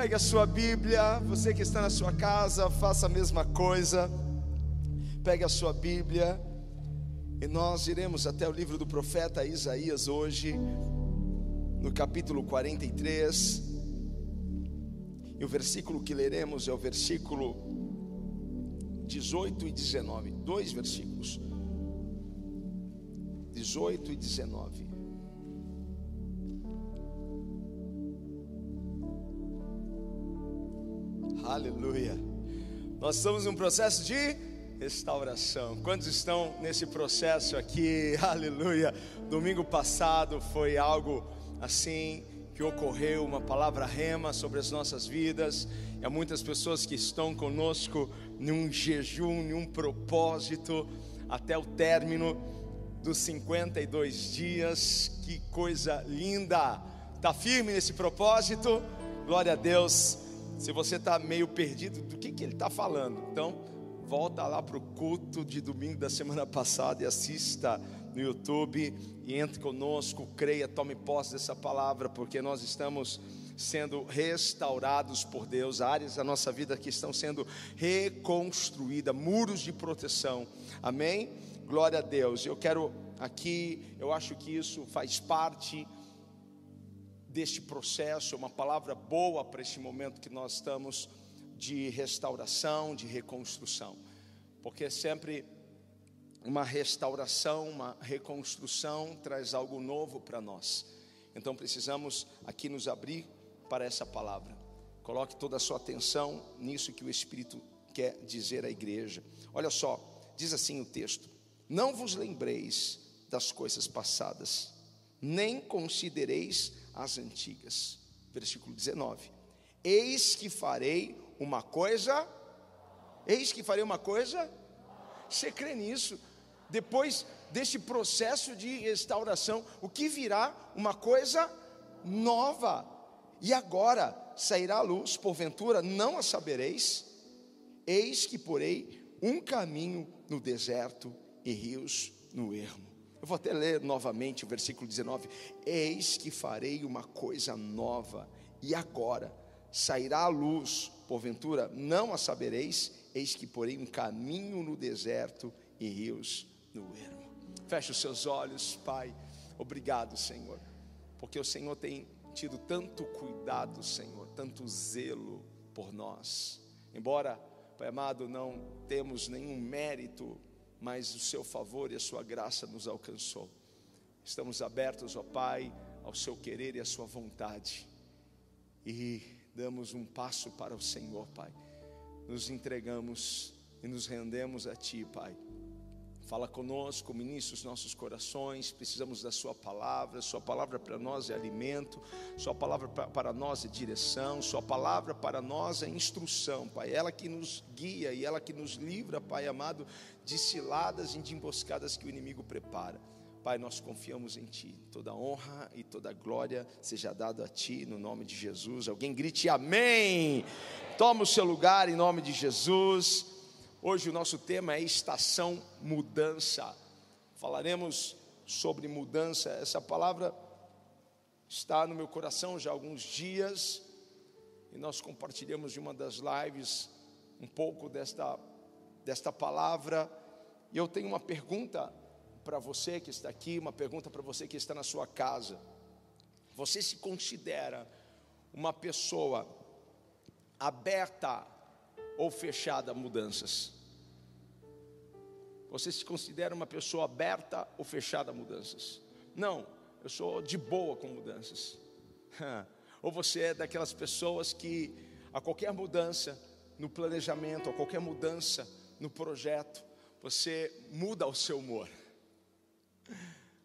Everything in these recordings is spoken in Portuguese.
Pegue a sua Bíblia, você que está na sua casa, faça a mesma coisa. Pegue a sua Bíblia e nós iremos até o livro do profeta Isaías hoje, no capítulo 43. E o versículo que leremos é o versículo 18 e 19, dois versículos. 18 e 19. Aleluia. Nós estamos num processo de restauração. Quantos estão nesse processo aqui? Aleluia. Domingo passado foi algo assim que ocorreu, uma palavra rema sobre as nossas vidas. E há muitas pessoas que estão conosco num jejum, num propósito até o término dos 52 dias. Que coisa linda! Está firme nesse propósito? Glória a Deus. Se você está meio perdido, do que, que ele está falando? Então, volta lá para o culto de domingo da semana passada e assista no YouTube e entre conosco, creia, tome posse dessa palavra, porque nós estamos sendo restaurados por Deus, áreas da nossa vida que estão sendo reconstruídas, muros de proteção. Amém? Glória a Deus. Eu quero aqui, eu acho que isso faz parte deste processo, uma palavra boa para este momento que nós estamos de restauração, de reconstrução, porque é sempre uma restauração, uma reconstrução traz algo novo para nós. Então precisamos aqui nos abrir para essa palavra. Coloque toda a sua atenção nisso que o Espírito quer dizer à igreja. Olha só, diz assim o texto: Não vos lembreis das coisas passadas, nem considereis as antigas. Versículo 19: Eis que farei uma coisa, eis que farei uma coisa, você crê nisso? Depois desse processo de restauração, o que virá? Uma coisa nova. E agora sairá a luz, porventura não a sabereis. Eis que porei um caminho no deserto e rios no ermo. Eu vou até ler novamente o versículo 19: Eis que farei uma coisa nova, e agora sairá a luz, porventura não a sabereis, eis que porei um caminho no deserto e rios no ermo. Feche os seus olhos, Pai. Obrigado, Senhor, porque o Senhor tem tido tanto cuidado, Senhor, tanto zelo por nós. Embora, Pai amado, não temos nenhum mérito mas o seu favor e a sua graça nos alcançou. Estamos abertos, ó Pai, ao seu querer e à sua vontade. E damos um passo para o Senhor, Pai. Nos entregamos e nos rendemos a Ti, Pai. Fala conosco, ministra os nossos corações. Precisamos da Sua palavra. Sua palavra para nós é alimento. Sua palavra para nós é direção. Sua palavra para nós é instrução, Pai. Ela que nos guia e ela que nos livra, Pai amado, de ciladas e de emboscadas que o inimigo prepara. Pai, nós confiamos em Ti. Toda honra e toda glória seja dado a Ti, no nome de Jesus. Alguém grite amém. Toma o seu lugar em nome de Jesus. Hoje o nosso tema é estação mudança. Falaremos sobre mudança. Essa palavra está no meu coração já há alguns dias e nós compartilhamos de uma das lives um pouco desta desta palavra. E eu tenho uma pergunta para você que está aqui, uma pergunta para você que está na sua casa. Você se considera uma pessoa aberta ou fechada a mudanças? Você se considera uma pessoa aberta ou fechada a mudanças? Não, eu sou de boa com mudanças. ou você é daquelas pessoas que a qualquer mudança no planejamento, a qualquer mudança no projeto, você muda o seu humor.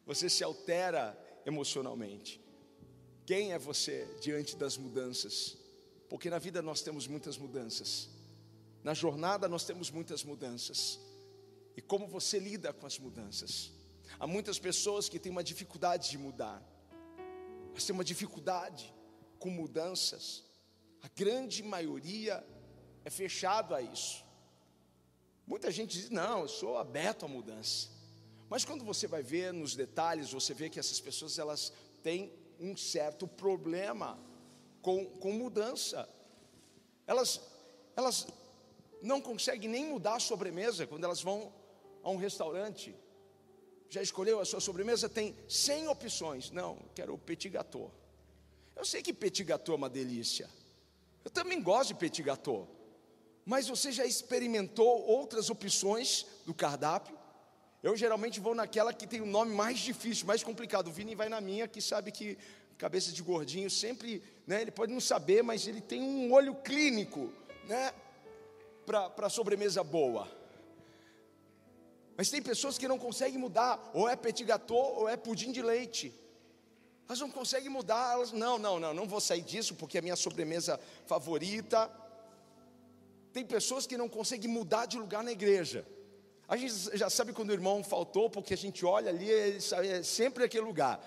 Você se altera emocionalmente. Quem é você diante das mudanças? Porque na vida nós temos muitas mudanças. Na jornada nós temos muitas mudanças. E como você lida com as mudanças? Há muitas pessoas que têm uma dificuldade de mudar. Mas tem uma dificuldade com mudanças. A grande maioria é fechado a isso. Muita gente diz: "Não, eu sou aberto à mudança". Mas quando você vai ver nos detalhes, você vê que essas pessoas elas têm um certo problema com, com mudança. Elas, elas não conseguem nem mudar a sobremesa quando elas vão a um restaurante. Já escolheu a sua sobremesa? Tem 100 opções. Não, quero o petit gâteau. Eu sei que petit gâteau é uma delícia. Eu também gosto de petit gâteau. Mas você já experimentou outras opções do cardápio? Eu geralmente vou naquela que tem o nome mais difícil, mais complicado. O Vini vai na minha, que sabe que cabeça de gordinho sempre, né, ele pode não saber, mas ele tem um olho clínico, né, para sobremesa boa. Mas tem pessoas que não conseguem mudar, ou é petit gâteau ou é pudim de leite. Elas não conseguem mudar, elas, não, não, não, não vou sair disso porque é minha sobremesa favorita. Tem pessoas que não conseguem mudar de lugar na igreja. A gente já sabe quando o irmão faltou, porque a gente olha ali, é sempre aquele lugar.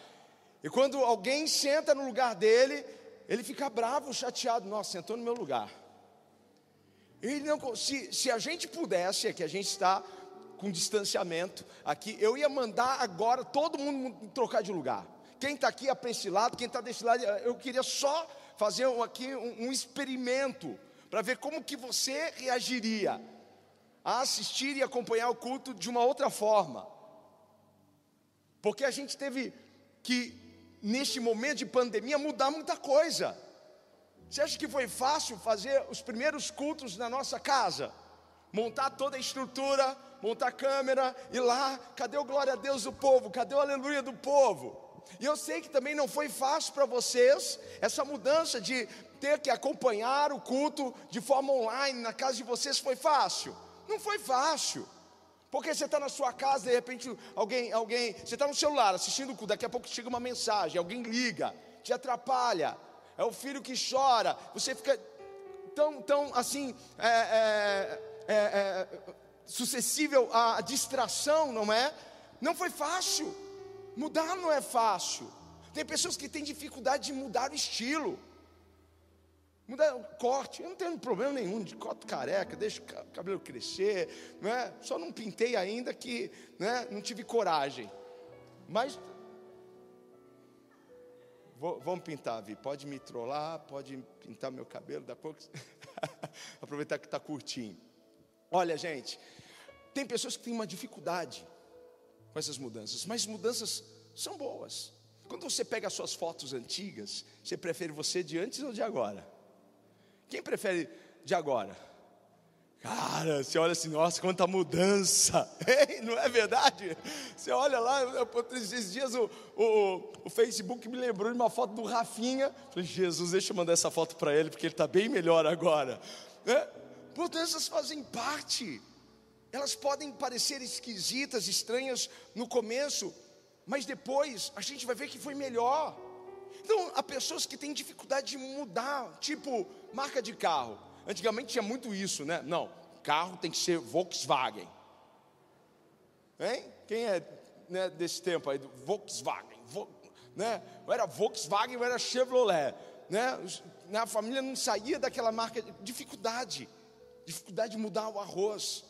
E quando alguém senta no lugar dele, ele fica bravo, chateado. Nossa, sentou no meu lugar. Ele não, se, se a gente pudesse, é que a gente está com distanciamento aqui, eu ia mandar agora todo mundo trocar de lugar. Quem está aqui é para esse lado, quem está desse lado, eu queria só fazer aqui um, um experimento para ver como que você reagiria a assistir e acompanhar o culto de uma outra forma. Porque a gente teve que, neste momento de pandemia, mudar muita coisa. Você acha que foi fácil fazer os primeiros cultos na nossa casa? Montar toda a estrutura, montar a câmera, e lá, cadê o glória a Deus do povo? Cadê o aleluia do povo? E eu sei que também não foi fácil para vocês essa mudança de ter que acompanhar o culto de forma online na casa de vocês foi fácil? Não foi fácil. Porque você está na sua casa, de repente alguém, alguém, você está no celular assistindo o culto, daqui a pouco chega uma mensagem, alguém liga, te atrapalha, é o filho que chora, você fica tão, tão assim, é, é, é, é sucessível à distração, não é? Não foi fácil. Mudar não é fácil. Tem pessoas que têm dificuldade de mudar o estilo. Mudar o corte, eu não tenho problema nenhum de corte careca, deixa o cabelo crescer, não é? Só não pintei ainda que, né, não tive coragem. Mas Vou, vamos pintar, Vi. Pode me trollar, pode pintar meu cabelo, da pouco. Aproveitar que está curtinho. Olha, gente, tem pessoas que têm uma dificuldade com essas mudanças, mas mudanças são boas. Quando você pega as suas fotos antigas, você prefere você de antes ou de agora? Quem prefere de agora? Cara, você olha assim, nossa, quanta mudança, Ei, não é verdade? Você olha lá, esses dias o, o, o, Facebook me lembrou de uma foto do Rafinha. Falei, Jesus, deixa eu mandar essa foto para ele, porque ele está bem melhor agora. Né? Mudanças fazem parte elas podem parecer esquisitas, estranhas no começo, mas depois a gente vai ver que foi melhor. Então, há pessoas que têm dificuldade de mudar, tipo marca de carro. Antigamente tinha muito isso, né? Não, carro tem que ser Volkswagen. Hein? Quem é né, desse tempo aí Volkswagen? Vo, né? Ou era Volkswagen ou era Chevrolet, né? A família não saía daquela marca, dificuldade, dificuldade de mudar o arroz.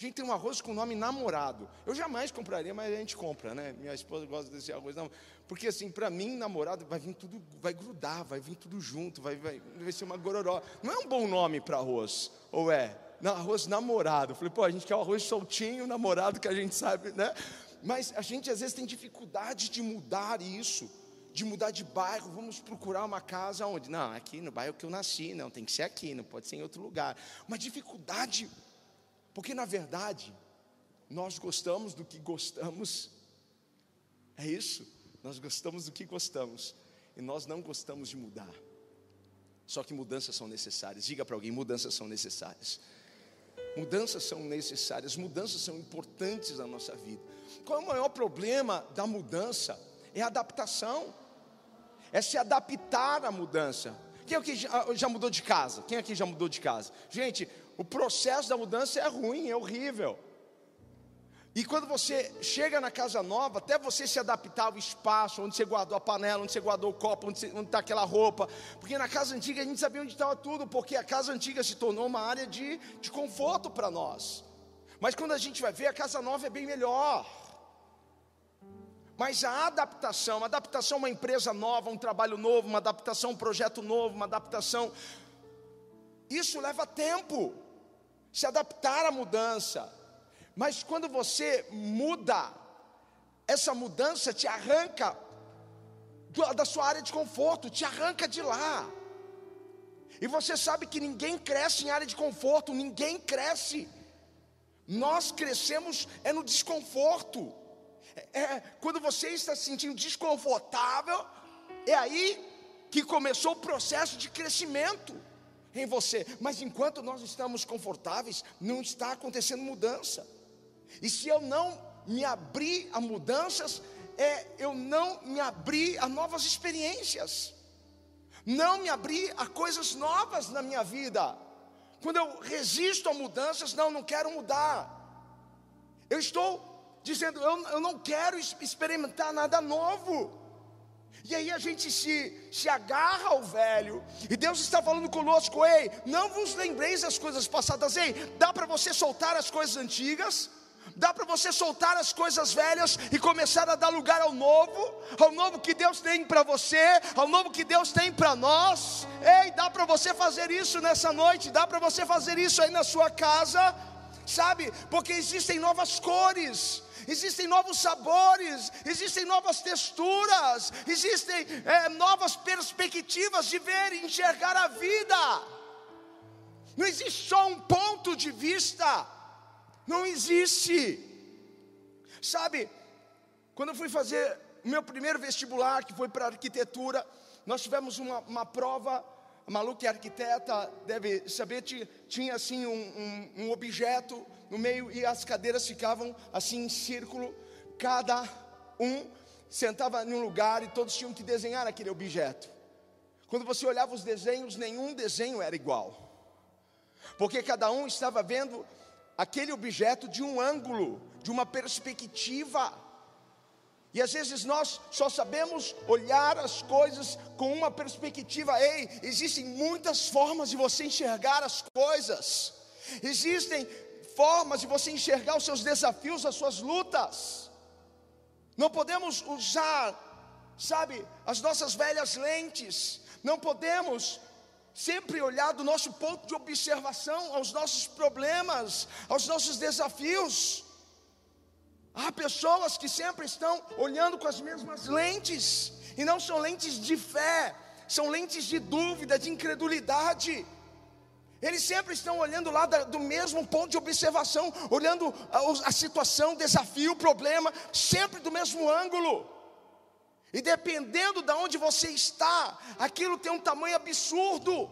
A gente tem um arroz com o nome namorado. Eu jamais compraria, mas a gente compra, né? Minha esposa gosta desse arroz. Não. Porque assim, para mim, namorado vai vir tudo, vai grudar, vai vir tudo junto, vai, vai, vai ser uma gororó. Não é um bom nome para arroz, ou é? Arroz namorado. Eu falei, pô, a gente quer o arroz soltinho, namorado, que a gente sabe, né? Mas a gente às vezes tem dificuldade de mudar isso, de mudar de bairro. Vamos procurar uma casa onde? Não, aqui no bairro que eu nasci, não, tem que ser aqui, não pode ser em outro lugar. Uma dificuldade porque na verdade, nós gostamos do que gostamos. É isso. Nós gostamos do que gostamos e nós não gostamos de mudar. Só que mudanças são necessárias. Diga para alguém: mudanças são necessárias. Mudanças são necessárias, mudanças são importantes na nossa vida. Qual é o maior problema da mudança? É a adaptação, é se adaptar à mudança. Quem aqui já mudou de casa? Quem aqui já mudou de casa? Gente, o processo da mudança é ruim, é horrível. E quando você chega na casa nova, até você se adaptar ao espaço, onde você guardou a panela, onde você guardou o copo, onde está aquela roupa. Porque na casa antiga a gente sabia onde estava tudo, porque a casa antiga se tornou uma área de, de conforto para nós. Mas quando a gente vai ver, a casa nova é bem melhor. Mas a adaptação, a adaptação a uma empresa nova, um trabalho novo, uma adaptação a um projeto novo, uma adaptação Isso leva tempo, se adaptar à mudança. Mas quando você muda, essa mudança te arranca da sua área de conforto, te arranca de lá. E você sabe que ninguém cresce em área de conforto, ninguém cresce. Nós crescemos é no desconforto. É, é, quando você está se sentindo desconfortável, é aí que começou o processo de crescimento em você. Mas enquanto nós estamos confortáveis, não está acontecendo mudança. E se eu não me abrir a mudanças, é eu não me abrir a novas experiências, não me abrir a coisas novas na minha vida. Quando eu resisto a mudanças, não, não quero mudar. Eu estou dizendo, eu, eu não quero experimentar nada novo. E aí a gente se, se agarra ao velho, e Deus está falando conosco: ei, não vos lembreis das coisas passadas, ei, dá para você soltar as coisas antigas, dá para você soltar as coisas velhas e começar a dar lugar ao novo, ao novo que Deus tem para você, ao novo que Deus tem para nós. Ei, dá para você fazer isso nessa noite, dá para você fazer isso aí na sua casa, sabe? Porque existem novas cores existem novos sabores, existem novas texturas, existem é, novas perspectivas de ver e enxergar a vida. Não existe só um ponto de vista, não existe. Sabe, quando eu fui fazer o meu primeiro vestibular, que foi para arquitetura, nós tivemos uma, uma prova Malu, que é arquiteta, deve saber, tinha, tinha assim um, um, um, objeto no meio e as cadeiras ficavam assim em círculo, cada um sentava em um lugar e todos tinham que desenhar aquele objeto. Quando você olhava os desenhos, nenhum desenho era igual, porque cada um estava vendo aquele objeto de um ângulo, de uma perspectiva. E às vezes nós só sabemos olhar as coisas com uma perspectiva. Ei, existem muitas formas de você enxergar as coisas. Existem formas de você enxergar os seus desafios, as suas lutas. Não podemos usar, sabe, as nossas velhas lentes. Não podemos sempre olhar do nosso ponto de observação aos nossos problemas, aos nossos desafios. Há pessoas que sempre estão olhando com as mesmas lentes, e não são lentes de fé, são lentes de dúvida, de incredulidade. Eles sempre estão olhando lá do mesmo ponto de observação, olhando a, situação, desafio, problema, sempre do mesmo ângulo. E dependendo de onde você está, aquilo tem um tamanho absurdo.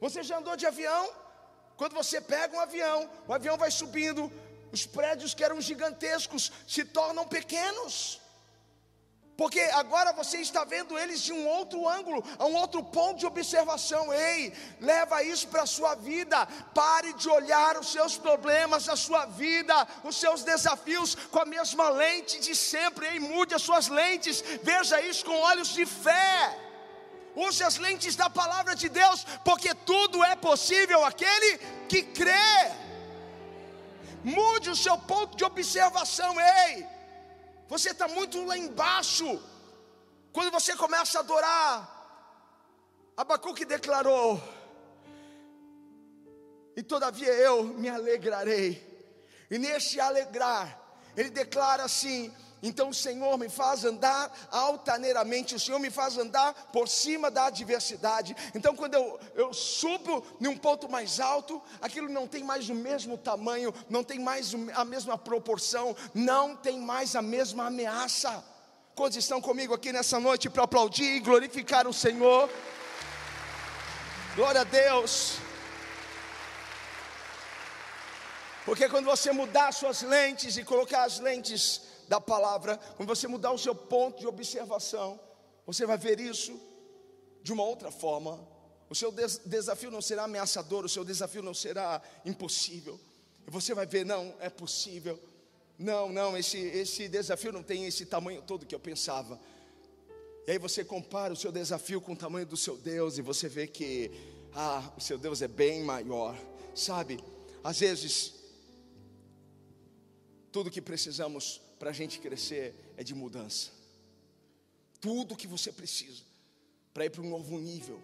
Você já andou de avião? Quando você pega um avião, o avião vai subindo, os prédios que eram gigantescos se tornam pequenos. Porque agora você está vendo eles de um outro ângulo, a um outro ponto de observação. Ei, leva isso para a sua vida. Pare de olhar os seus problemas, a sua vida, os seus desafios com a mesma lente de sempre. Ei, mude as suas lentes. Veja isso com olhos de fé. Use as lentes da palavra de Deus, porque tudo é possível aquele que crê. Mude o seu ponto de observação, ei. Você está muito lá embaixo. Quando você começa a adorar, Abacuque declarou: E todavia eu me alegrarei. E neste alegrar, ele declara assim: então o Senhor me faz andar altaneiramente, o Senhor me faz andar por cima da adversidade. Então, quando eu, eu subo num ponto mais alto, aquilo não tem mais o mesmo tamanho, não tem mais a mesma proporção, não tem mais a mesma ameaça. Quantos estão comigo aqui nessa noite para aplaudir e glorificar o Senhor? Glória a Deus. Porque quando você mudar suas lentes e colocar as lentes da palavra, quando você mudar o seu ponto de observação, você vai ver isso de uma outra forma. O seu des desafio não será ameaçador, o seu desafio não será impossível. Você vai ver, não, é possível. Não, não, esse, esse desafio não tem esse tamanho todo que eu pensava. E aí você compara o seu desafio com o tamanho do seu Deus e você vê que, ah, o seu Deus é bem maior. Sabe, às vezes, tudo que precisamos para a gente crescer é de mudança. Tudo que você precisa para ir para um novo nível,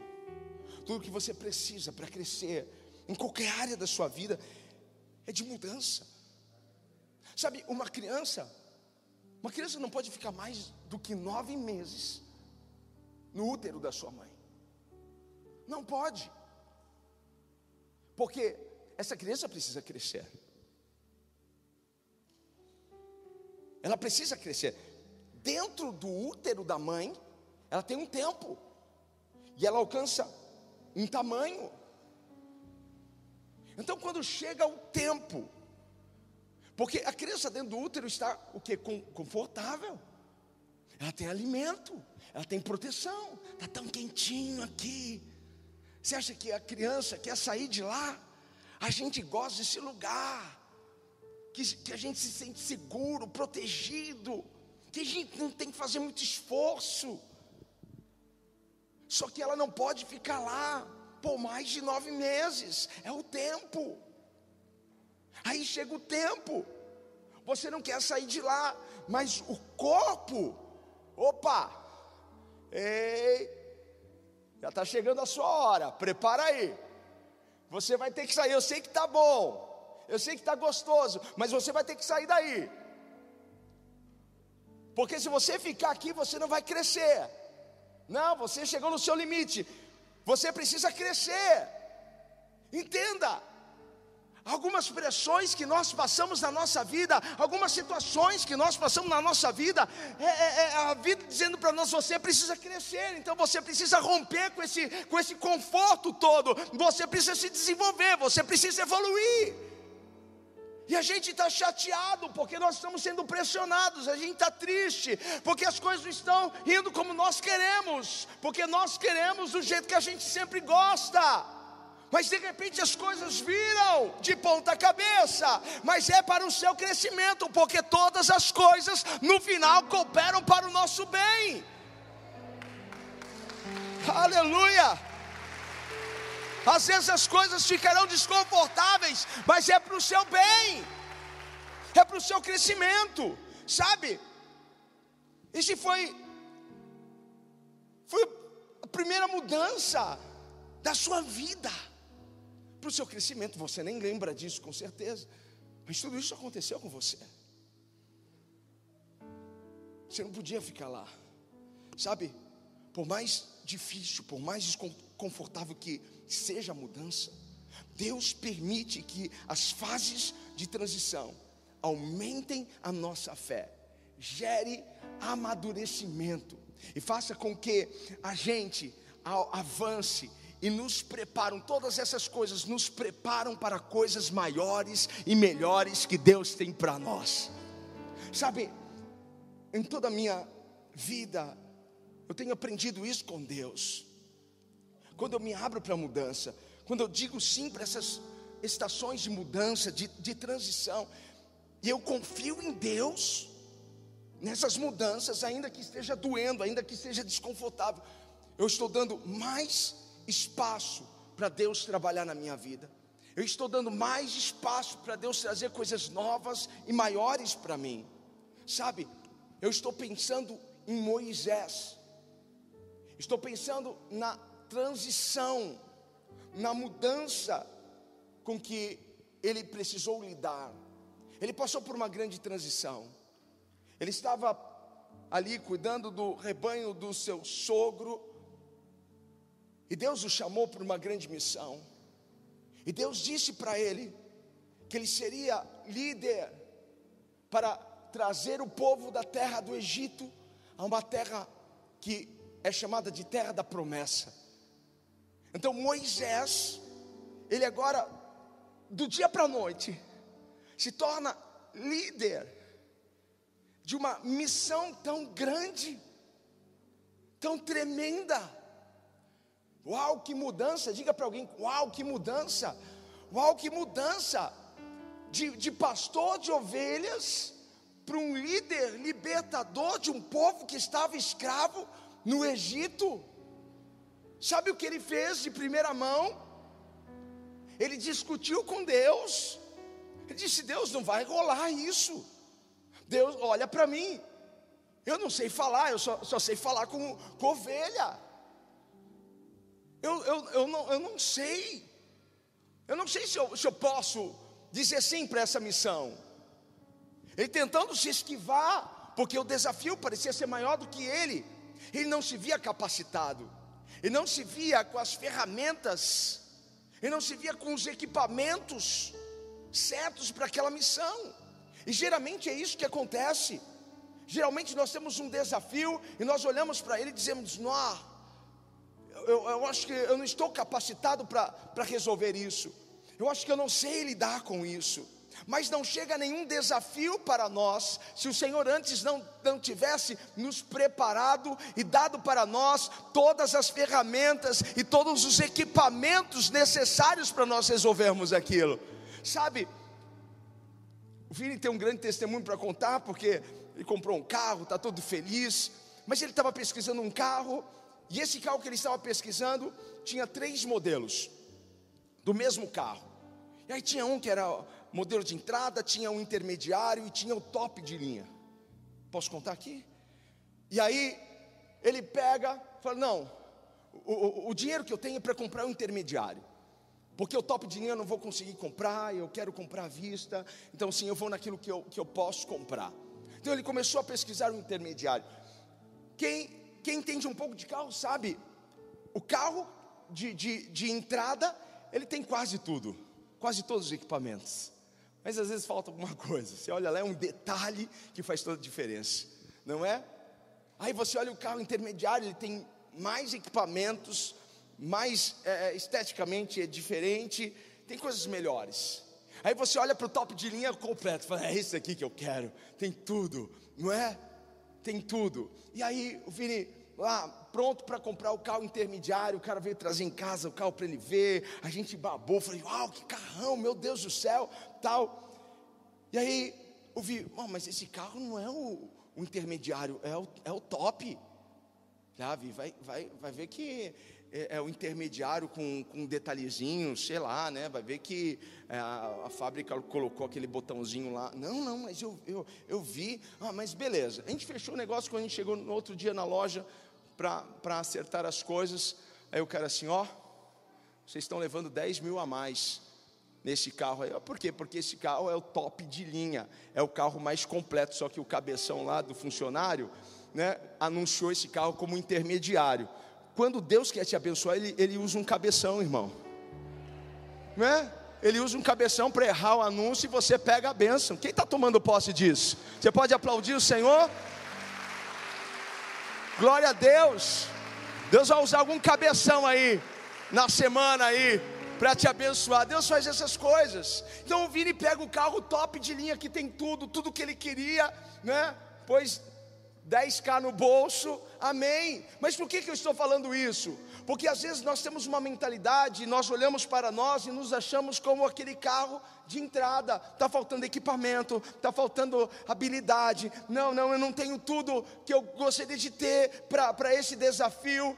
tudo que você precisa para crescer em qualquer área da sua vida é de mudança. Sabe, uma criança, uma criança não pode ficar mais do que nove meses no útero da sua mãe. Não pode. Porque essa criança precisa crescer. Ela precisa crescer. Dentro do útero da mãe, ela tem um tempo. E ela alcança um tamanho. Então, quando chega o tempo, porque a criança dentro do útero está o que? Confortável. Ela tem alimento, ela tem proteção. Está tão quentinho aqui. Você acha que a criança quer sair de lá? A gente gosta desse lugar. Que, que a gente se sente seguro, protegido. Que a gente não tem que fazer muito esforço. Só que ela não pode ficar lá por mais de nove meses. É o tempo. Aí chega o tempo. Você não quer sair de lá, mas o corpo, opa, ei, já está chegando a sua hora. Prepara aí. Você vai ter que sair. Eu sei que está bom, eu sei que está gostoso, mas você vai ter que sair daí. Porque se você ficar aqui, você não vai crescer. Não, você chegou no seu limite. Você precisa crescer. Entenda. Algumas pressões que nós passamos na nossa vida, algumas situações que nós passamos na nossa vida, é, é, é a vida dizendo para nós: você precisa crescer, então você precisa romper com esse, com esse conforto todo, você precisa se desenvolver, você precisa evoluir. E a gente está chateado porque nós estamos sendo pressionados, a gente está triste porque as coisas não estão indo como nós queremos, porque nós queremos do jeito que a gente sempre gosta. Mas de repente as coisas viram de ponta cabeça, mas é para o seu crescimento, porque todas as coisas no final cooperam para o nosso bem. Aleluia! Às vezes as coisas ficarão desconfortáveis, mas é para o seu bem, é para o seu crescimento, sabe? Esse foi, foi a primeira mudança da sua vida para o seu crescimento. Você nem lembra disso, com certeza, mas tudo isso aconteceu com você. Você não podia ficar lá, sabe? Por mais difícil, por mais desconfortável que seja mudança, Deus permite que as fases de transição aumentem a nossa fé, gere amadurecimento e faça com que a gente avance e nos preparam, todas essas coisas nos preparam para coisas maiores e melhores que Deus tem para nós. Sabe, em toda a minha vida, eu tenho aprendido isso com Deus. Quando eu me abro para a mudança, quando eu digo sim para essas estações de mudança, de, de transição, e eu confio em Deus nessas mudanças, ainda que esteja doendo, ainda que esteja desconfortável, eu estou dando mais espaço para Deus trabalhar na minha vida. Eu estou dando mais espaço para Deus trazer coisas novas e maiores para mim. Sabe? Eu estou pensando em Moisés. Estou pensando na transição, na mudança com que ele precisou lidar. Ele passou por uma grande transição. Ele estava ali cuidando do rebanho do seu sogro, e Deus o chamou para uma grande missão. E Deus disse para ele que ele seria líder para trazer o povo da terra do Egito a uma terra que é chamada de terra da promessa. Então Moisés, ele agora, do dia para a noite, se torna líder de uma missão tão grande, tão tremenda. Uau, que mudança! Diga para alguém: Uau, que mudança! Uau, que mudança! De, de pastor de ovelhas para um líder libertador de um povo que estava escravo no Egito. Sabe o que ele fez de primeira mão? Ele discutiu com Deus. Ele disse: Deus, não vai rolar isso. Deus, olha para mim. Eu não sei falar, eu só, só sei falar com, com ovelha. eu, eu, eu, não, eu não sei. Eu não sei se eu, se eu posso dizer sim para essa missão. Ele tentando se esquivar, porque o desafio parecia ser maior do que ele. Ele não se via capacitado, ele não se via com as ferramentas, ele não se via com os equipamentos certos para aquela missão. E geralmente é isso que acontece. Geralmente nós temos um desafio e nós olhamos para ele e dizemos: Não, eu, eu acho que eu não estou capacitado para resolver isso. Eu acho que eu não sei lidar com isso. Mas não chega nenhum desafio para nós, se o Senhor antes não, não tivesse nos preparado e dado para nós todas as ferramentas e todos os equipamentos necessários para nós resolvermos aquilo. Sabe, o Vini tem um grande testemunho para contar, porque ele comprou um carro, está todo feliz, mas ele estava pesquisando um carro, e esse carro que ele estava pesquisando tinha três modelos do mesmo carro. E aí tinha um que era modelo de entrada, tinha um intermediário e tinha o top de linha. Posso contar aqui? E aí ele pega, fala: Não, o, o, o dinheiro que eu tenho é para comprar o intermediário. Porque o top de linha eu não vou conseguir comprar, eu quero comprar à vista, então sim, eu vou naquilo que eu, que eu posso comprar. Então ele começou a pesquisar o intermediário. Quem, quem entende um pouco de carro sabe, o carro de, de, de entrada, ele tem quase tudo, quase todos os equipamentos. Mas às vezes falta alguma coisa. Você olha lá, é um detalhe que faz toda a diferença, não é? Aí você olha o carro intermediário, ele tem mais equipamentos, mais é, é, esteticamente é diferente, tem coisas melhores. Aí você olha para o top de linha completo, fala, é isso aqui que eu quero, tem tudo, não é? Tem tudo. E aí o Vini lá pronto para comprar o carro intermediário, o cara veio trazer em casa o carro para ele ver, a gente babou, falei, uau, que carrão, meu Deus do céu, tal. E aí eu vi, oh, mas esse carro não é o, o intermediário, é o, é o top. Já vi, vai, vai, vai ver que é, é, o intermediário com, com um detalhezinho, sei lá, né? Vai ver que é, a, a, fábrica colocou aquele botãozinho lá. Não, não, mas eu, eu, eu vi. Ah, mas beleza. A gente fechou o negócio quando a gente chegou no outro dia na loja para acertar as coisas. Aí o cara assim, ó, vocês estão levando 10 mil a mais nesse carro aí. Por quê? Porque esse carro é o top de linha, é o carro mais completo, só que o cabeção lá do funcionário, né, anunciou esse carro como intermediário. Quando Deus quer te abençoar, Ele, ele usa um cabeção, irmão. Né? Ele usa um cabeção para errar o anúncio e você pega a bênção. Quem está tomando posse disso? Você pode aplaudir o Senhor? Glória a Deus. Deus vai usar algum cabeção aí na semana aí para te abençoar. Deus faz essas coisas. Então o Vini pega o carro top de linha que tem tudo, tudo que ele queria, né? Pois 10k no bolso, amém. Mas por que, que eu estou falando isso? Porque às vezes nós temos uma mentalidade, nós olhamos para nós e nos achamos como aquele carro de entrada, está faltando equipamento, está faltando habilidade. Não, não, eu não tenho tudo que eu gostaria de ter para esse desafio.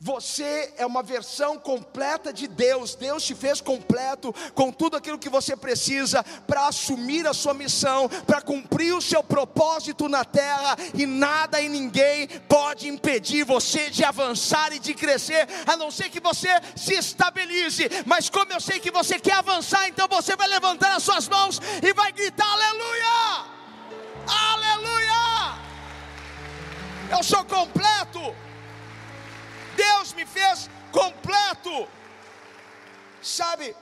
Você é uma versão completa de Deus. Deus te fez completo com tudo aquilo que você precisa para assumir a sua missão, para cumprir o seu propósito na terra, e nada e ninguém pode impedir você de avançar e de crescer, a não ser que você se estabilize. Mas como eu sei que você quer avançar, então você vai levantar as suas mãos e vai gritar: Aleluia! Aleluia! Eu sou completo. Deus me fez completo. Sabe,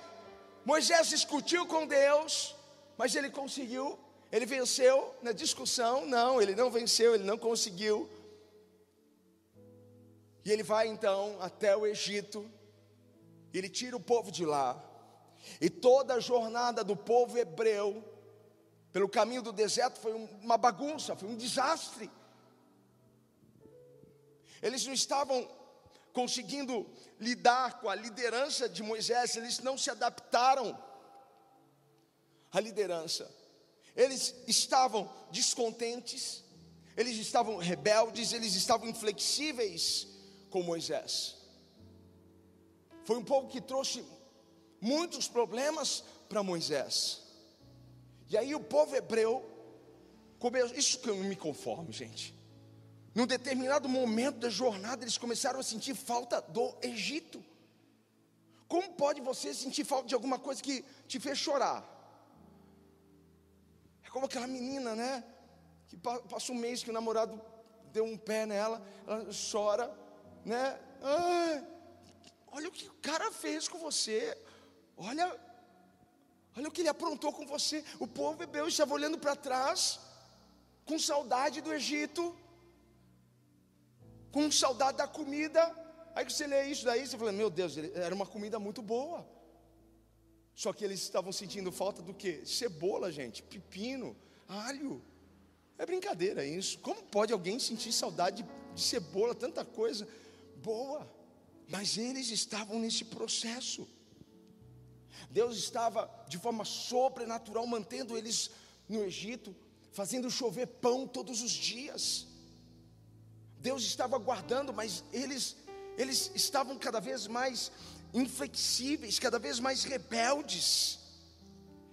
Moisés discutiu com Deus, mas ele conseguiu, ele venceu na discussão. Não, ele não venceu, ele não conseguiu. E ele vai então até o Egito, ele tira o povo de lá, e toda a jornada do povo hebreu, pelo caminho do deserto, foi uma bagunça, foi um desastre. Eles não estavam conseguindo lidar com a liderança de Moisés, eles não se adaptaram à liderança. Eles estavam descontentes, eles estavam rebeldes, eles estavam inflexíveis com Moisés. Foi um povo que trouxe muitos problemas para Moisés. E aí o povo hebreu, isso que eu não me conformo, gente. Num determinado momento da jornada, eles começaram a sentir falta do Egito. Como pode você sentir falta de alguma coisa que te fez chorar? É como aquela menina, né? Que passa um mês que o namorado deu um pé nela, ela chora, né? Ah, olha o que o cara fez com você, olha, olha o que ele aprontou com você. O povo bebeu estava olhando para trás, com saudade do Egito, com saudade da comida. Aí você lê isso daí, você fala, meu Deus, era uma comida muito boa. Só que eles estavam sentindo falta do que? Cebola, gente, pepino, alho. É brincadeira isso. Como pode alguém sentir saudade de, de cebola, tanta coisa boa? Mas eles estavam nesse processo. Deus estava de forma sobrenatural mantendo eles no Egito, fazendo chover pão todos os dias. Deus estava guardando, mas eles eles estavam cada vez mais inflexíveis, cada vez mais rebeldes.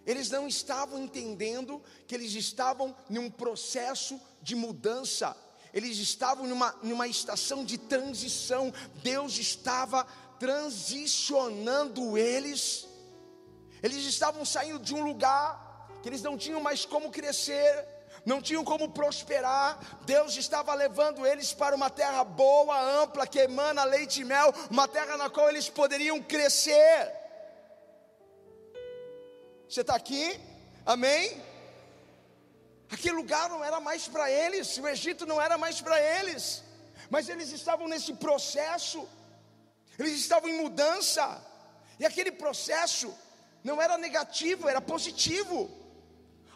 Eles não estavam entendendo que eles estavam num processo de mudança, eles estavam numa, numa estação de transição, Deus estava transicionando eles, eles estavam saindo de um lugar que eles não tinham mais como crescer, não tinham como prosperar, Deus estava levando eles para uma terra boa, ampla, que emana leite e mel, uma terra na qual eles poderiam crescer. Você está aqui? Amém? Aquele lugar não era mais para eles, o Egito não era mais para eles, mas eles estavam nesse processo, eles estavam em mudança, e aquele processo não era negativo, era positivo.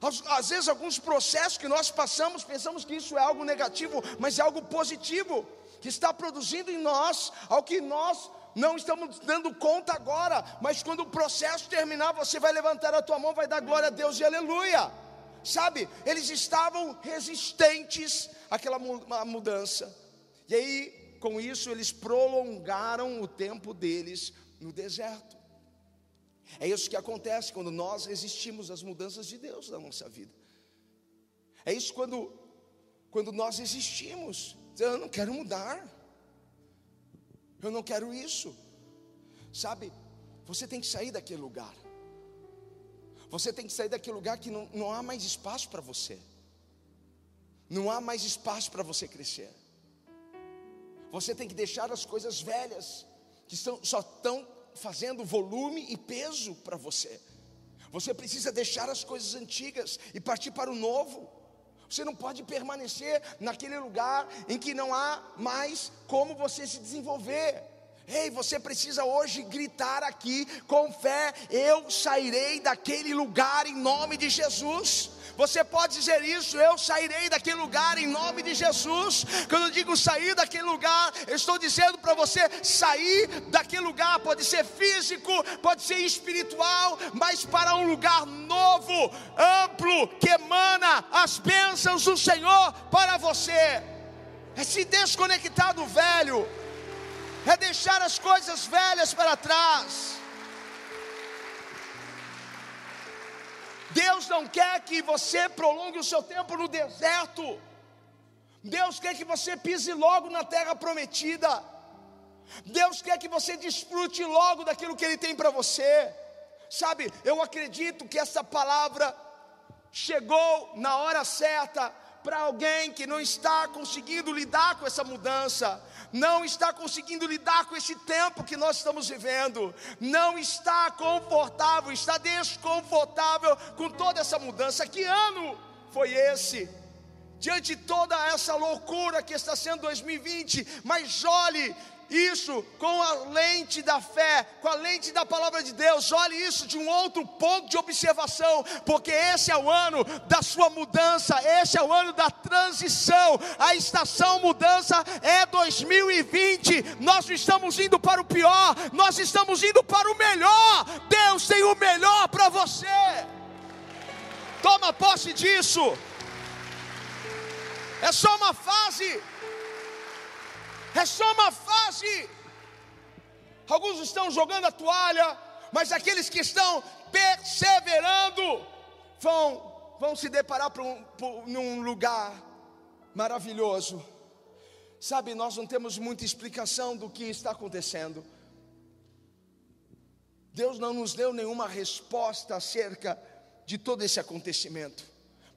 Às, vezes, alguns processos que nós passamos, pensamos que isso é algo negativo, mas é algo positivo, que está produzindo em nós ao que nós não estamos dando conta agora, mas quando o processo terminar, você vai levantar a tua mão, vai dar glória a Deus e aleluia. Sabe, eles estavam resistentes àquela mudança, e aí, com isso, eles prolongaram o tempo deles no deserto. É isso que acontece quando nós resistimos às mudanças de Deus na nossa vida. É isso quando, quando nós resistimos. Eu não quero mudar. Eu não quero isso. Sabe, você tem que sair daquele lugar. Você tem que sair daquele lugar que não, não há mais espaço para você. Não há mais espaço para você crescer. Você tem que deixar as coisas velhas, que são, só estão fazendo volume e peso para você. Você precisa deixar as coisas antigas e partir para o novo. Você não pode permanecer naquele lugar em que não há mais como você se desenvolver. Ei, você precisa hoje gritar aqui com fé: eu sairei daquele lugar em nome de Jesus. Você pode dizer isso, eu sairei daquele lugar em nome de Jesus. Quando eu digo sair daquele lugar, eu estou dizendo para você sair daquele lugar, pode ser físico, pode ser espiritual, mas para um lugar novo, amplo, que emana as bênçãos do Senhor para você. É se desconectar do velho, é deixar as coisas velhas para trás. Deus não quer que você prolongue o seu tempo no deserto. Deus quer que você pise logo na terra prometida. Deus quer que você desfrute logo daquilo que Ele tem para você. Sabe, eu acredito que essa palavra chegou na hora certa para alguém que não está conseguindo lidar com essa mudança, não está conseguindo lidar com esse tempo que nós estamos vivendo, não está confortável, está desconfortável com toda essa mudança. Que ano foi esse? Diante de toda essa loucura que está sendo 2020, mas olhe isso com a lente da fé, com a lente da palavra de Deus. Olhe isso de um outro ponto de observação, porque esse é o ano da sua mudança, esse é o ano da transição. A estação mudança é 2020. Nós não estamos indo para o pior, nós estamos indo para o melhor. Deus tem o melhor para você. Toma posse disso. É só uma fase é só uma fase. Alguns estão jogando a toalha, mas aqueles que estão perseverando vão, vão se deparar por um, num lugar maravilhoso. Sabe, nós não temos muita explicação do que está acontecendo. Deus não nos deu nenhuma resposta acerca de todo esse acontecimento.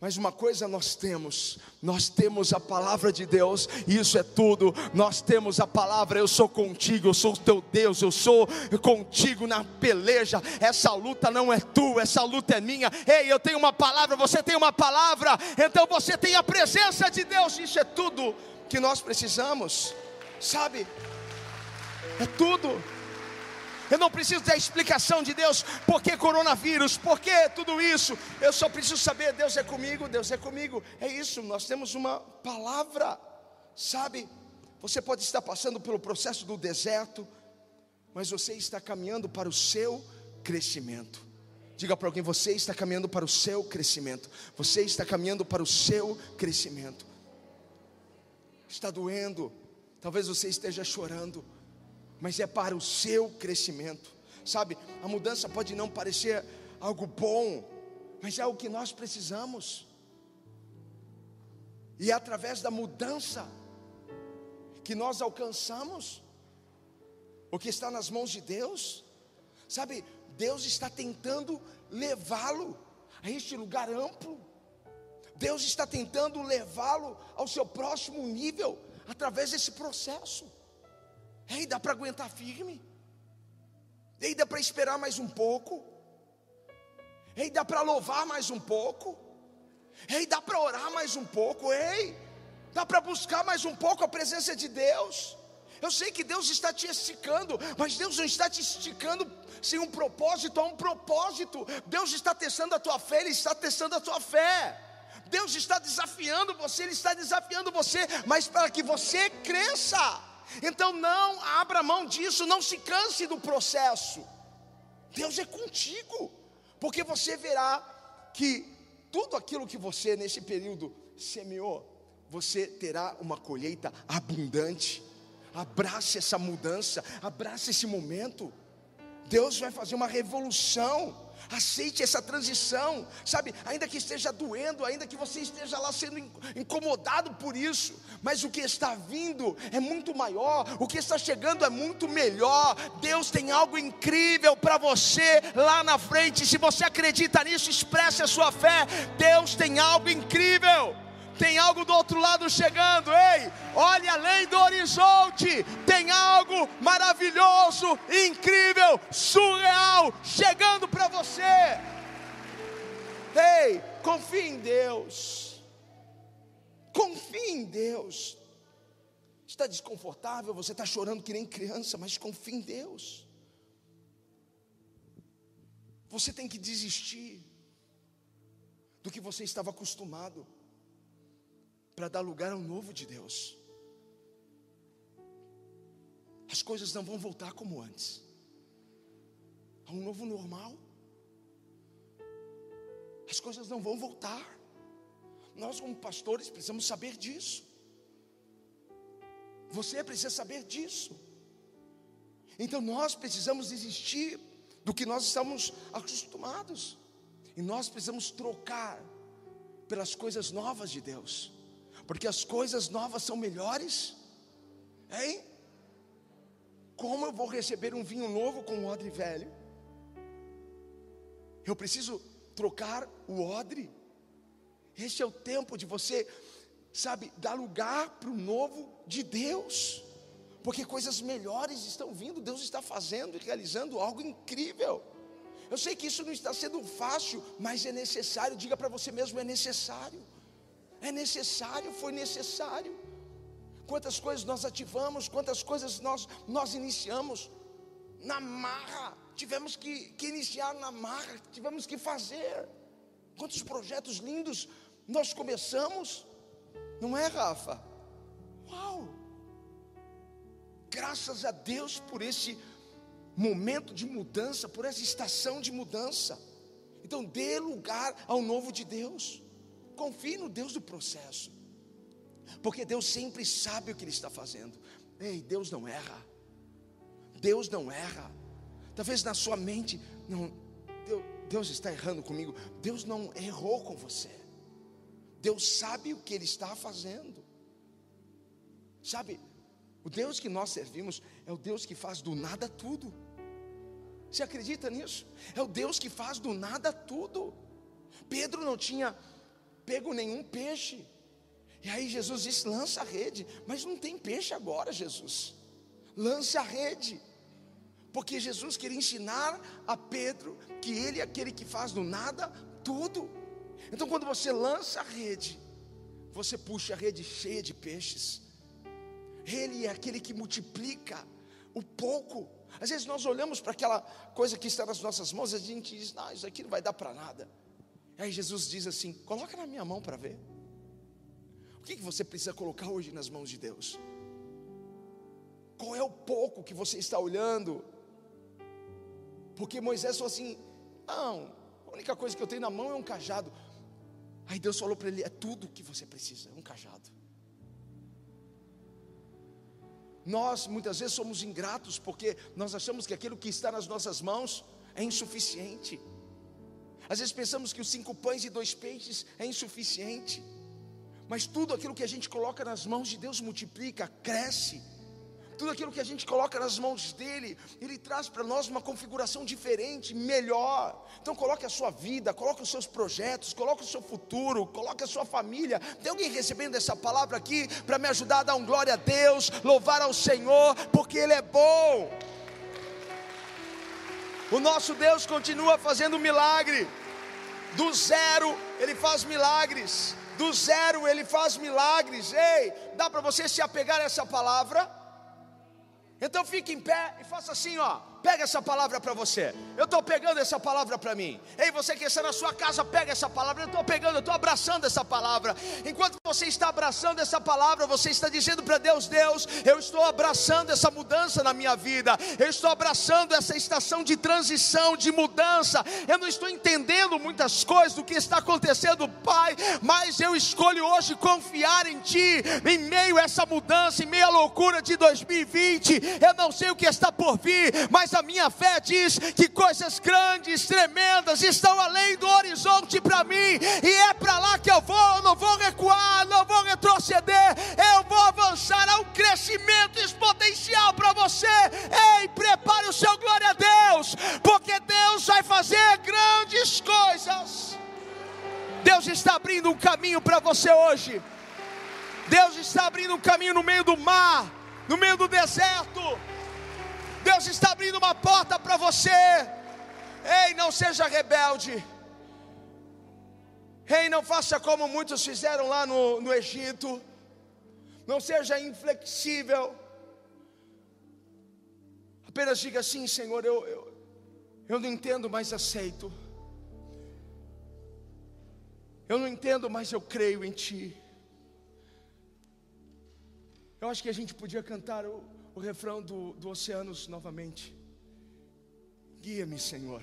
Mas uma coisa nós temos, nós temos a palavra de Deus, e isso é tudo. Nós temos a palavra, eu sou contigo, eu sou o teu Deus, eu sou contigo na peleja. Essa luta não é tua, essa luta é minha. Ei, eu tenho uma palavra, você tem uma palavra, então você tem a presença de Deus. Isso é tudo que nós precisamos, sabe? É tudo. Eu não preciso da explicação de Deus, por que coronavírus, por que tudo isso. Eu só preciso saber, Deus é comigo, Deus é comigo. É isso, nós temos uma palavra, sabe? Você pode estar passando pelo processo do deserto, mas você está caminhando para o seu crescimento. Diga para alguém: você está caminhando para o seu crescimento. Você está caminhando para o seu crescimento. Está doendo, talvez você esteja chorando mas é para o seu crescimento. Sabe, a mudança pode não parecer algo bom, mas é o que nós precisamos. E é através da mudança que nós alcançamos o que está nas mãos de Deus. Sabe, Deus está tentando levá-lo a este lugar amplo. Deus está tentando levá-lo ao seu próximo nível através desse processo. Ei, dá para aguentar firme? Ei, dá para esperar mais um pouco? Ei, dá para louvar mais um pouco? Ei, dá para orar mais um pouco? Ei, dá para buscar mais um pouco a presença de Deus? Eu sei que Deus está te esticando, mas Deus não está te esticando sem um propósito, há um propósito. Deus está testando a tua fé, Ele está testando a tua fé. Deus está desafiando você, Ele está desafiando você, mas para que você cresça. Então não abra mão disso, não se canse do processo. Deus é contigo, porque você verá que tudo aquilo que você nesse período semeou, você terá uma colheita abundante. Abrace essa mudança, abrace esse momento. Deus vai fazer uma revolução aceite essa transição, sabe? Ainda que esteja doendo, ainda que você esteja lá sendo incomodado por isso, mas o que está vindo é muito maior, o que está chegando é muito melhor. Deus tem algo incrível para você lá na frente. Se você acredita nisso, expresse a sua fé. Deus tem algo incrível tem algo do outro lado chegando, ei, olhe além do horizonte, tem algo maravilhoso, incrível, surreal chegando para você. Ei, confie em Deus, confie em Deus. Está desconfortável, você está chorando que nem criança, mas confie em Deus. Você tem que desistir do que você estava acostumado para dar lugar ao novo de Deus. As coisas não vão voltar como antes. Há um novo normal. As coisas não vão voltar. Nós, como pastores, precisamos saber disso. Você precisa saber disso. Então nós precisamos desistir do que nós estamos acostumados. E nós precisamos trocar pelas coisas novas de Deus porque as coisas novas são melhores, hein? Como eu vou receber um vinho novo com um odre velho? Eu preciso trocar o odre. Esse é o tempo de você, sabe, dar lugar para o novo de Deus, porque coisas melhores estão vindo, Deus está fazendo e realizando algo incrível. Eu sei que isso não está sendo fácil, mas é necessário, diga para você mesmo: é necessário. É necessário, foi necessário. Quantas coisas nós ativamos, quantas coisas nós, nós iniciamos na marra, tivemos que, que iniciar na marra, tivemos que fazer. Quantos projetos lindos nós começamos, não é, Rafa? Uau! Graças a Deus por esse momento de mudança, por essa estação de mudança. Então, dê lugar ao novo de Deus. Confie no Deus do processo, porque Deus sempre sabe o que Ele está fazendo. Ei, Deus não erra. Deus não erra. Talvez na sua mente, não, Deus, Deus está errando comigo. Deus não errou com você. Deus sabe o que Ele está fazendo. Sabe, o Deus que nós servimos é o Deus que faz do nada tudo. Você acredita nisso? É o Deus que faz do nada tudo. Pedro não tinha pego nenhum peixe. E aí Jesus disse: lança a rede. Mas não tem peixe agora, Jesus. Lance a rede. Porque Jesus queria ensinar a Pedro que ele é aquele que faz do nada tudo. Então quando você lança a rede, você puxa a rede cheia de peixes. Ele é aquele que multiplica o pouco. Às vezes nós olhamos para aquela coisa que está nas nossas mãos e a gente diz: Não, isso aqui não vai dar para nada. Aí Jesus diz assim: Coloca na minha mão para ver. O que, que você precisa colocar hoje nas mãos de Deus? Qual é o pouco que você está olhando? Porque Moisés falou assim: Não, a única coisa que eu tenho na mão é um cajado. Aí Deus falou para ele: É tudo que você precisa, é um cajado. Nós muitas vezes somos ingratos porque nós achamos que aquilo que está nas nossas mãos é insuficiente. Às vezes pensamos que os cinco pães e dois peixes é insuficiente. Mas tudo aquilo que a gente coloca nas mãos de Deus multiplica, cresce tudo aquilo que a gente coloca nas mãos dele, ele traz para nós uma configuração diferente, melhor. Então coloque a sua vida, coloque os seus projetos, coloque o seu futuro, coloque a sua família. Tem alguém recebendo essa palavra aqui para me ajudar a dar um glória a Deus, louvar ao Senhor, porque ele é bom. O nosso Deus continua fazendo milagre. Do zero ele faz milagres. Do zero ele faz milagres. Ei, dá para você se apegar a essa palavra? Então fique em pé e faça assim, ó. Pega essa palavra para você. Eu estou pegando essa palavra para mim. Ei, você que está na sua casa, pega essa palavra. Eu estou pegando, eu estou abraçando essa palavra. Enquanto você está abraçando essa palavra, você está dizendo para Deus: Deus, eu estou abraçando essa mudança na minha vida. Eu estou abraçando essa estação de transição, de mudança. Eu não estou entendendo muitas coisas do que está acontecendo, Pai, mas eu escolho hoje confiar em Ti, em meio a essa mudança, em meio à loucura de 2020. Eu não sei o que está por vir, mas mas a minha fé diz que coisas grandes, tremendas estão além do horizonte para mim, e é para lá que eu vou, não vou recuar, não vou retroceder, eu vou avançar a um crescimento exponencial para você. Ei, prepare o seu glória a Deus, porque Deus vai fazer grandes coisas. Deus está abrindo um caminho para você hoje. Deus está abrindo um caminho no meio do mar, no meio do deserto. Deus está abrindo uma porta para você. Ei, não seja rebelde. Ei, não faça como muitos fizeram lá no, no Egito. Não seja inflexível. Apenas diga assim, Senhor, eu, eu, eu não entendo, mas aceito. Eu não entendo, mas eu creio em Ti. Eu acho que a gente podia cantar o o refrão do, do Oceanos novamente. Guia-me, Senhor.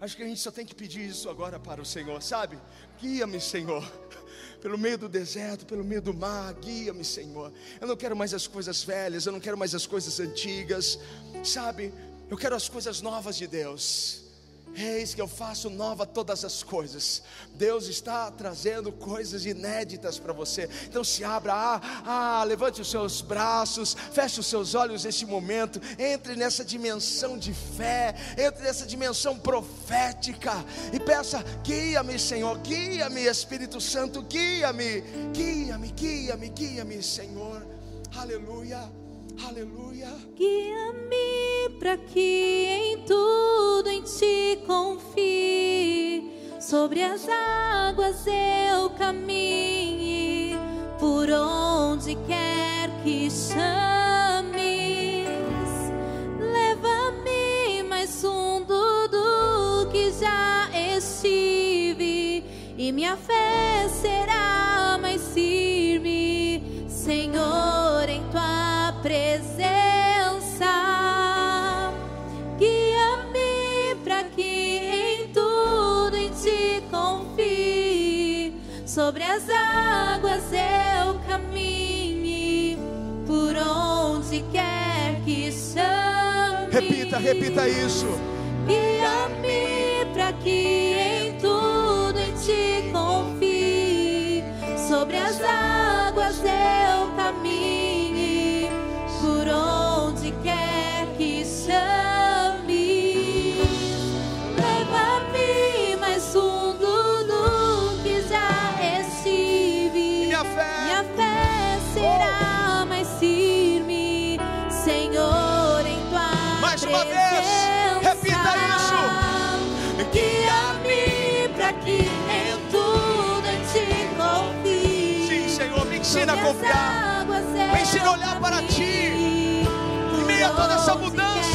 Acho que a gente só tem que pedir isso agora para o Senhor, sabe? Guia-me, Senhor. Pelo meio do deserto, pelo meio do mar, guia-me, Senhor. Eu não quero mais as coisas velhas, eu não quero mais as coisas antigas, sabe? Eu quero as coisas novas de Deus. Eis que eu faço nova todas as coisas. Deus está trazendo coisas inéditas para você. Então se abra, ah, ah, levante os seus braços, feche os seus olhos nesse momento. Entre nessa dimensão de fé, entre nessa dimensão profética e peça: guia-me, Senhor, guia-me, Espírito Santo, guia-me, guia-me, guia-me, guia-me, Senhor. Aleluia. Aleluia. Guia-me para que Sobre as águas eu caminhe, por onde quer que chames. Leva-me mais fundo do que já estive, e minha fé será mais firme, Senhor, em tua presença. Sobre as águas eu caminhe, por onde quer que chame. Repita, repita isso. Guia-me para que em tudo em ti confie. Sobre as águas eu caminhe a confiar. Me ensina a olhar para ti. Em meio a toda essa mudança.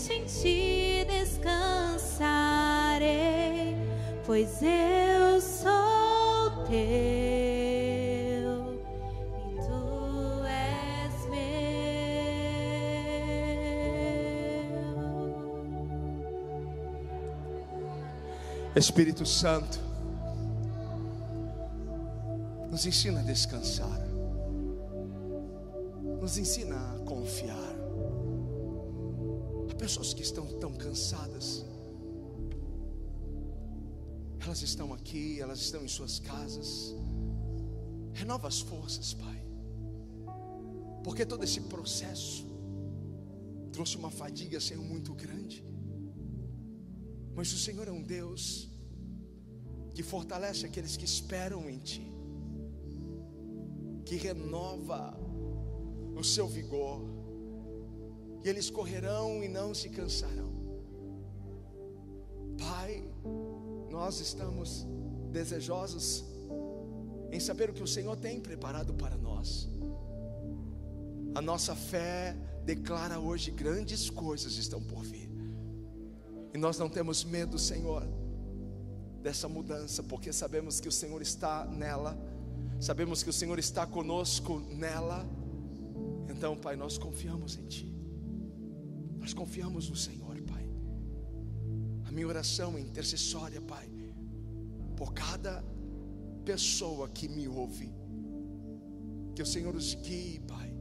Somente em ti descansarei, pois eu sou teu e tu és meu. Espírito Santo, nos ensina a descansar, nos ensina a confiar. Pessoas que estão tão cansadas, elas estão aqui, elas estão em suas casas. Renova as forças, Pai, porque todo esse processo trouxe uma fadiga, Senhor, muito grande. Mas o Senhor é um Deus que fortalece aqueles que esperam em Ti, que renova o seu vigor, e eles correrão e não se cansarão. Pai, nós estamos desejosos em saber o que o Senhor tem preparado para nós. A nossa fé declara hoje grandes coisas estão por vir. E nós não temos medo, Senhor, dessa mudança, porque sabemos que o Senhor está nela, sabemos que o Senhor está conosco nela. Então, Pai, nós confiamos em Ti, nós confiamos no Senhor, Pai. A minha oração é intercessória, Pai, por cada pessoa que me ouve, que o Senhor os guie, Pai,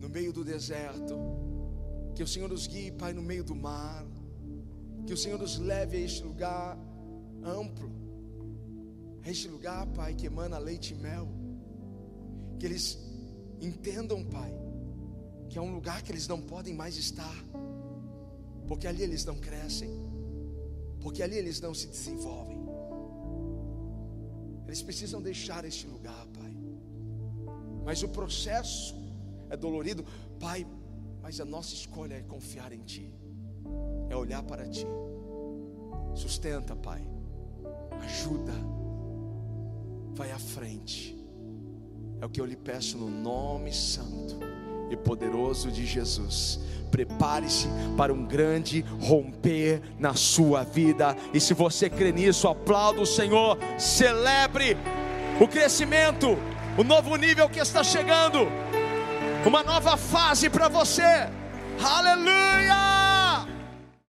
no meio do deserto, que o Senhor os guie, Pai, no meio do mar. Que o Senhor os leve a este lugar amplo. A este lugar, Pai, que emana leite e mel. Que eles entendam, Pai, que é um lugar que eles não podem mais estar. Porque ali eles não crescem. Porque ali eles não se desenvolvem. Eles precisam deixar este lugar, Pai. Mas o processo é dolorido, Pai. Mas a nossa escolha é confiar em Ti, é olhar para Ti. Sustenta, Pai, ajuda, vai à frente. É o que eu lhe peço no nome santo e poderoso de Jesus. Prepare-se para um grande romper na sua vida. E se você crê nisso, aplauda o Senhor, celebre o crescimento, o novo nível que está chegando uma nova fase para você. Aleluia!